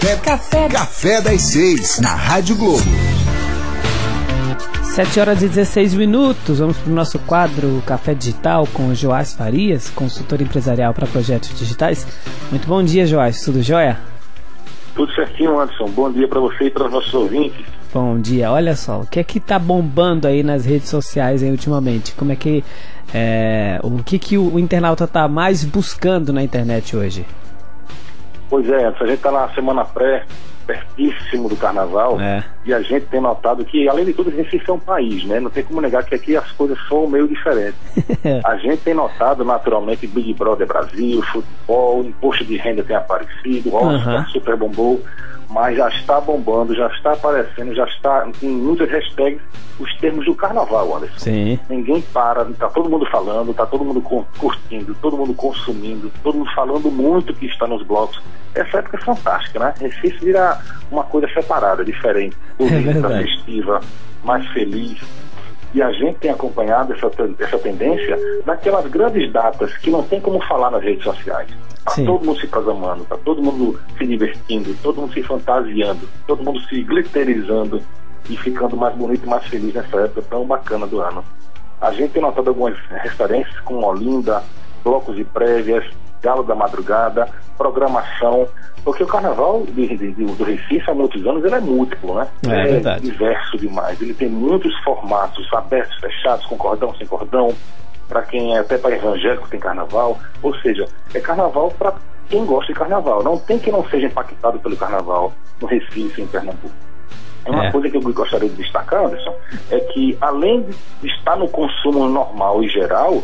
Café, café, café das seis na Rádio Globo. 7 horas e 16 minutos. Vamos para o nosso quadro Café Digital com o Joás Farias, consultor empresarial para projetos digitais. Muito bom dia, Joás. Tudo jóia? Tudo certinho, Anderson. Bom dia para você e para os nossos ouvintes. Bom dia. Olha só, o que é que tá bombando aí nas redes sociais aí ultimamente? Como é que é, o que que o, o internauta tá mais buscando na internet hoje? Pois é, a gente está na semana pré, pertíssimo do carnaval, É. e a gente tem notado que, além de tudo, gente é um país, né? Não tem como negar que aqui as coisas são meio diferentes. a gente tem notado, naturalmente, Big Brother Brasil, futebol, imposto de renda tem aparecido, Oscar Aham. super bombou, mas já está bombando, já está aparecendo, já está em muitas hashtags os termos do carnaval, Anderson. Sim. Ninguém para, tá todo mundo falando, tá todo mundo cu- curtindo, todo mundo consumindo, todo mundo falando muito que está nos blocos. Essa época é fantástica, né? Recife vira uma coisa separada, diferente, bonita, verdade. festiva, mais feliz. E a gente tem acompanhado essa, essa tendência daquelas grandes datas que não tem como falar nas redes sociais. Tá Sim. todo mundo se programando, tá todo mundo se divertindo, todo mundo se fantasiando, todo mundo se glitterizando e ficando mais bonito e mais feliz nessa época tão bacana do ano. A gente tem notado algumas referências como Olinda, blocos de prévias, galo da madrugada, programação, porque o carnaval de- de- de- do Recife há muitos anos ele é múltiplo, né? É Ele verdade. diverso demais. Ele tem muitos formatos abertos, fechados, com cordão, sem cordão. Para quem é até para evangélico tem carnaval. Ou seja, é carnaval para quem gosta de carnaval. Não tem quem não seja impactado pelo carnaval no Recife, em Pernambuco. É Uma É. coisa que eu gostaria de destacar, Anderson, é que além de estar no consumo normal e geral,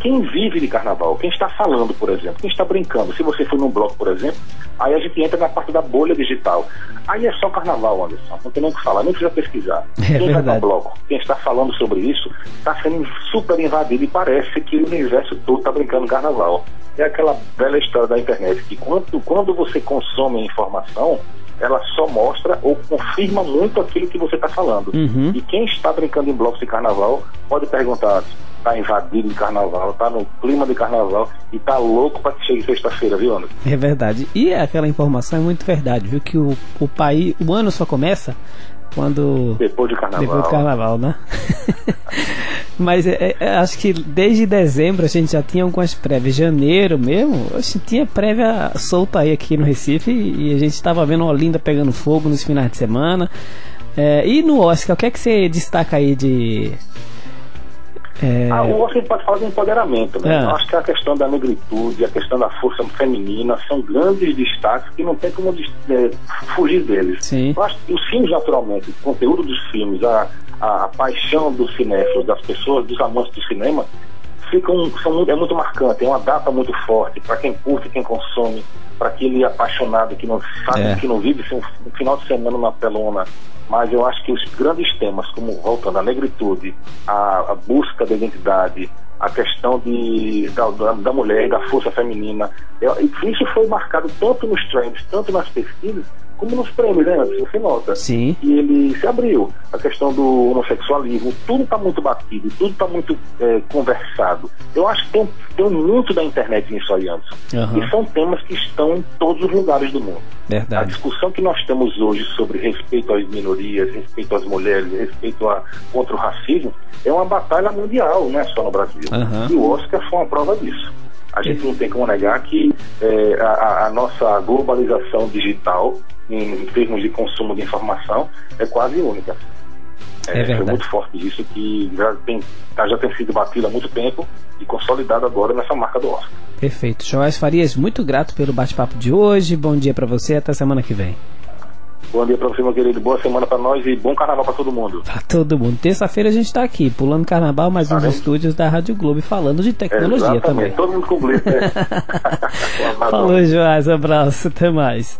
quem vive de carnaval, quem está falando, por exemplo, quem está brincando, se você for num bloco, por exemplo, aí a gente entra na parte da bolha digital. Aí é só carnaval, Anderson, não tem nem o que falar, nem precisa pesquisar. É quem vai verdade. no bloco, quem está falando sobre isso, está sendo super invadido e parece que o universo todo está brincando carnaval. É aquela velha história da internet, que quando, quando você consome a informação, ela só mostra ou confirma muito aquilo que você está falando. Uhum. E quem está brincando em blocos de carnaval pode perguntar, está invadido de carnaval, está no clima de carnaval e está louco para que chegue sexta-feira, viu, Anderson? É verdade. E aquela informação é muito verdade, viu? Que o, o país, o ano só começa quando Depois de carnaval. depois do carnaval, né? Mas é, é, acho que desde dezembro a gente já tinha algumas prévias. Janeiro mesmo, a gente tinha prévia solta aí aqui no Recife e a gente estava vendo Olinda pegando fogo nos finais de semana. É, e no Oscar, o que é que você destaca aí de. É, Ah, o Oscar pode falar de empoderamento, né? É. Eu acho que a questão da negritude, a questão da força feminina são grandes destaques que não tem como eh, fugir deles. Sim. Eu acho que os filmes, naturalmente, o conteúdo dos filmes, a, a, a paixão dos cinéfilos, das pessoas, dos amantes do cinema, ficam, são, é muito marcante, é uma data muito forte para quem curte, quem consome, para aquele apaixonado que não sabe, É. que não vive sem um, final de semana na telona. Mas eu acho que os grandes temas, como voltando à negritude, a, a busca da identidade, a questão de, da, da, da mulher, da força feminina, eu- isso foi marcado tanto nos trends, tanto nas pesquisas, como nos prêmios, né? Anderson? Você nota Sim. e ele se abriu. A questão do homossexualismo, tudo está muito batido, tudo está muito eh, conversado. Eu acho que tem, tem muito da internet nisso aí, Anderson. Aham. E são temas que estão em todos os lugares do mundo. A Verdade. discussão que nós temos hoje sobre respeito às minorias, respeito às mulheres, respeito a, contra o racismo, é uma batalha mundial, não é só no Brasil. Aham. E o Oscar foi uma prova disso. A gente não tem como negar que a, a- a nossa globalização digital, em termos de consumo de informação, é quase única. É foi verdade. muito forte isso que já tem, tá- já tem sido batido há muito tempo e consolidado agora nessa marca do Oscar. Perfeito. Joás Farias, muito grato pelo bate-papo de hoje. Bom dia pra você até semana que vem. Bom dia para você, meu querido. Boa semana para nós e bom carnaval para todo mundo. Pra todo mundo. Terça-feira a gente tá aqui, pulando carnaval, mais uns Tá estúdios da Rádio Globo, falando de tecnologia Exatamente. também. Todo mundo com glitter. Um abraço. Falou, Joás. Abraço. Até mais.